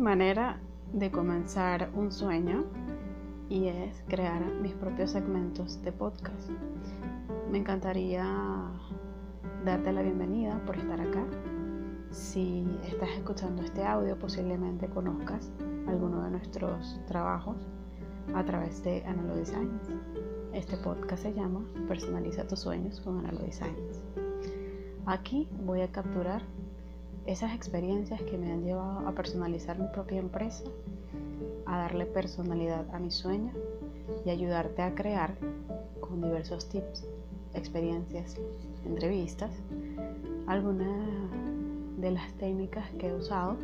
manera de comenzar un sueño y es crear mis propios segmentos de podcast. Me encantaría darte la bienvenida por estar acá. Si estás escuchando este audio, posiblemente conozcas alguno de nuestros trabajos a través de Analo Designs. Este podcast se llama Personaliza tus sueños con Analo Designs. Aquí voy a capturar esas experiencias que me han llevado a personalizar mi propia empresa, a darle personalidad a mi sueño y ayudarte a crear con diversos tips, experiencias, entrevistas, algunas de las técnicas que he usado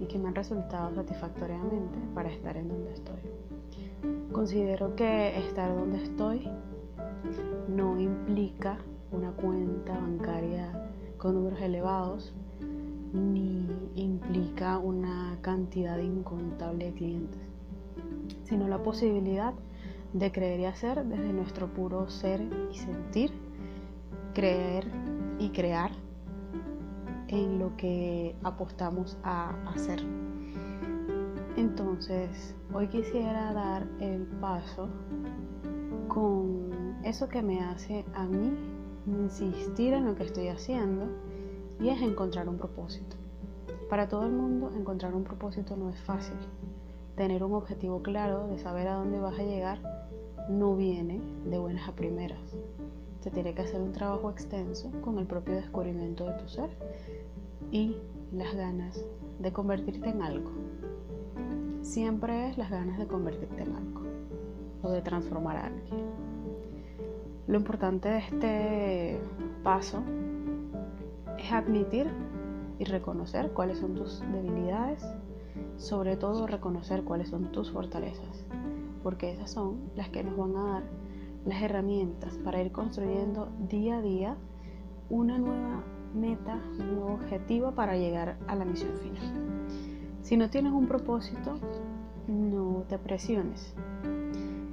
y que me han resultado satisfactoriamente para estar en donde estoy. Considero que estar donde estoy no implica una cuenta bancaria con números elevados ni implica una cantidad incontable de clientes, sino la posibilidad de creer y hacer desde nuestro puro ser y sentir, creer y crear en lo que apostamos a hacer. Entonces, hoy quisiera dar el paso con eso que me hace a mí insistir en lo que estoy haciendo y es encontrar un propósito. Para todo el mundo encontrar un propósito no es fácil. Tener un objetivo claro de saber a dónde vas a llegar no viene de buenas a primeras. Se tiene que hacer un trabajo extenso con el propio descubrimiento de tu ser y las ganas de convertirte en algo. Siempre es las ganas de convertirte en algo o de transformar a alguien. Lo importante de este paso es admitir y reconocer cuáles son tus debilidades, sobre todo reconocer cuáles son tus fortalezas, porque esas son las que nos van a dar las herramientas para ir construyendo día a día una nueva meta, un nuevo objetivo para llegar a la misión final. Si no tienes un propósito, no te presiones.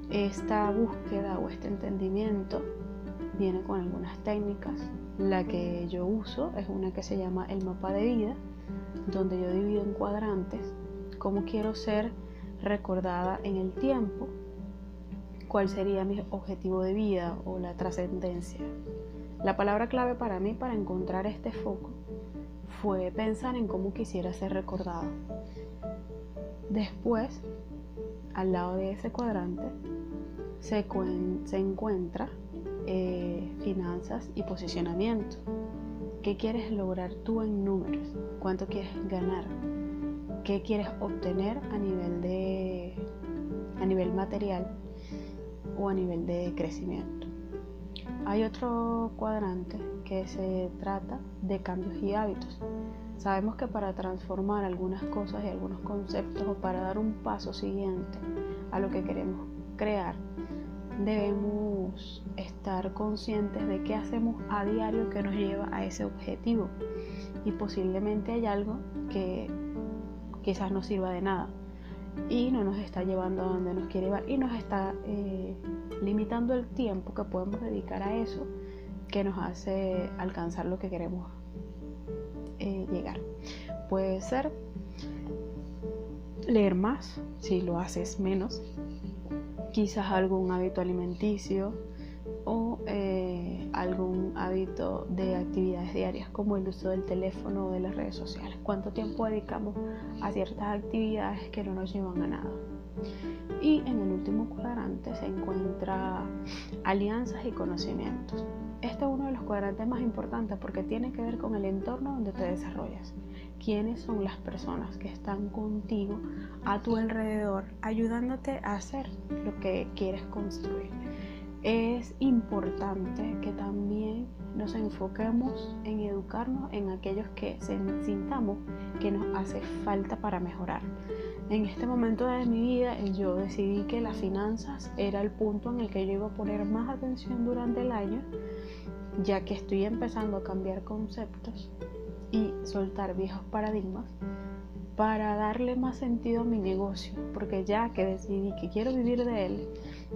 Esta búsqueda o este entendimiento viene con algunas técnicas. La que yo uso es una que se llama el mapa de vida, donde yo divido en cuadrantes cómo quiero ser recordada en el tiempo, cuál sería mi objetivo de vida o la trascendencia. La palabra clave para mí para encontrar este foco fue pensar en cómo quisiera ser recordada. Después, al lado de ese cuadrante, se, se encuentra eh, finanzas y posicionamiento. ¿Qué quieres lograr tú en números? ¿Cuánto quieres ganar? ¿Qué quieres obtener a nivel de a nivel material o a nivel de crecimiento? Hay otro cuadrante que se trata de cambios y hábitos. Sabemos que para transformar algunas cosas y algunos conceptos o para dar un paso siguiente a lo que queremos crear, debemos estar conscientes de qué hacemos a diario que nos lleva a ese objetivo. Y posiblemente hay algo que quizás no sirva de nada y no nos está llevando a donde nos quiere llevar y nos está eh, limitando el tiempo que podemos dedicar a eso que nos hace alcanzar lo que queremos eh, llegar. Puede ser leer más, si lo haces menos, quizás algún hábito alimenticio o eh, algún hábito de actividades diarias como el uso del teléfono o de las redes sociales. ¿Cuánto tiempo dedicamos a ciertas actividades que no nos llevan a nada? Y en el último cuadrante se encuentra alianzas y conocimientos. Este es uno de los cuadrantes más importantes porque tiene que ver con el entorno donde te desarrollas quiénes son las personas que están contigo a tu alrededor, ayudándote a hacer lo que quieres construir. Es importante que también nos enfoquemos en educarnos en aquellos que sintamos que nos hace falta para mejorar. En este momento de mi vida yo decidí que las finanzas era el punto en el que yo iba a poner más atención durante el año, ya que estoy empezando a cambiar conceptos y soltar viejos paradigmas para darle más sentido a mi negocio, porque ya que decidí que quiero vivir de él,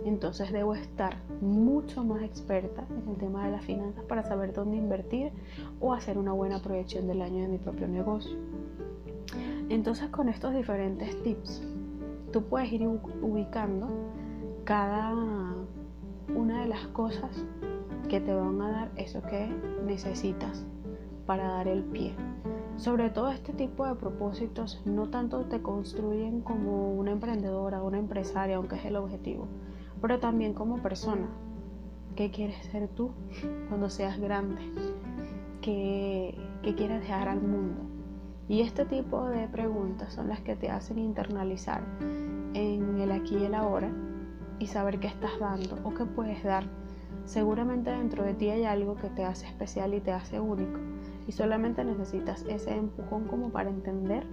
entonces debo estar mucho más experta en el tema de las finanzas para saber dónde invertir o hacer una buena proyección del año de mi propio negocio. Entonces con estos diferentes tips, tú puedes ir ubicando cada una de las cosas que te van a dar eso que necesitas para dar el pie. Sobre todo este tipo de propósitos no tanto te construyen como una emprendedora, una empresaria, aunque es el objetivo, pero también como persona. ¿Qué quieres ser tú cuando seas grande? ¿Qué, quieres dejar al mundo? Y este tipo de preguntas son las que te hacen internalizar en el aquí y el ahora y saber qué estás dando o qué puedes dar. Seguramente dentro de ti hay algo que te hace especial y te hace único y solamente necesitas ese empujón como para entender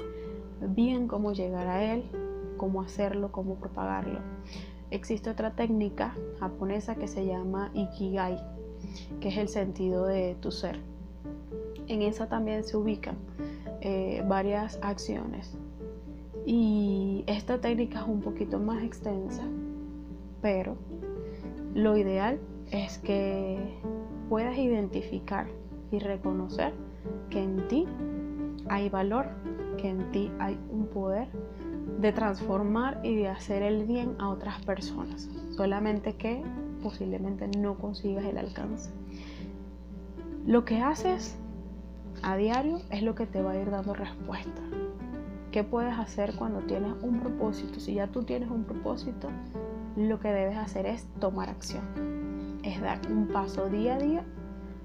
bien cómo llegar a él, cómo hacerlo, cómo propagarlo. Existe otra técnica japonesa que se llama Ikigai, que es el sentido de tu ser. En esa también se ubican eh, varias acciones. Y esta técnica es un poquito más extensa, pero lo ideal es que puedas identificar y reconocer que en ti hay valor, que en ti hay un poder de transformar y de hacer el bien a otras personas, solamente que posiblemente no consigas el alcance. Lo que haces a diario es lo que te va a ir dando respuesta. ¿Qué puedes hacer cuando tienes un propósito? Si ya tú tienes un propósito, lo que debes hacer es tomar acción. Es dar un paso día a día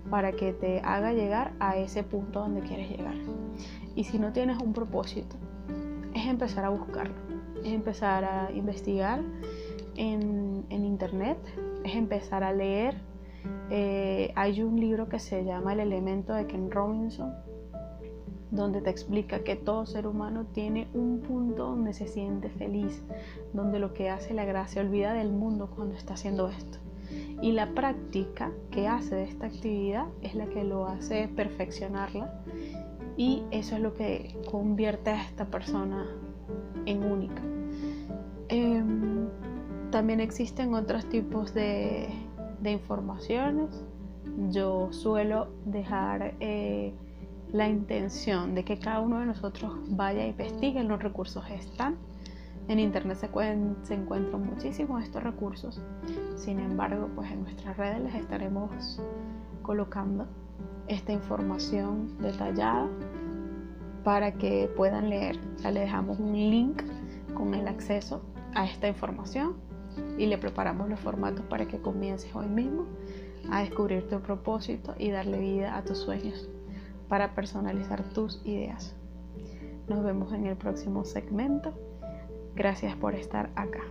para que te haga llegar a ese punto donde quieres llegar. Y si no tienes un propósito, es empezar a buscarlo, es empezar a investigar en, internet, es empezar a leer. Eh, hay un libro que se llama El elemento de Ken Robinson, donde te explica que todo ser humano tiene un punto donde se siente feliz, donde lo que hace la gracia olvida del mundo cuando está haciendo esto. Y la práctica que hace de esta actividad es la que lo hace perfeccionarla y eso es lo que convierte a esta persona en única. Em, también existen otros tipos de, informaciones. Yo suelo dejar eh, la intención de que cada uno de nosotros vaya a investigue, los recursos están en internet se, encuentran muchísimos estos recursos. Sin embargo, pues en nuestras redes les estaremos colocando esta información detallada para que puedan leer. Ya le dejamos un link con el acceso a esta información y le preparamos los formatos para que comiences hoy mismo a descubrir tu propósito y darle vida a tus sueños para personalizar tus ideas. Nos vemos en el próximo segmento. Gracias por estar acá.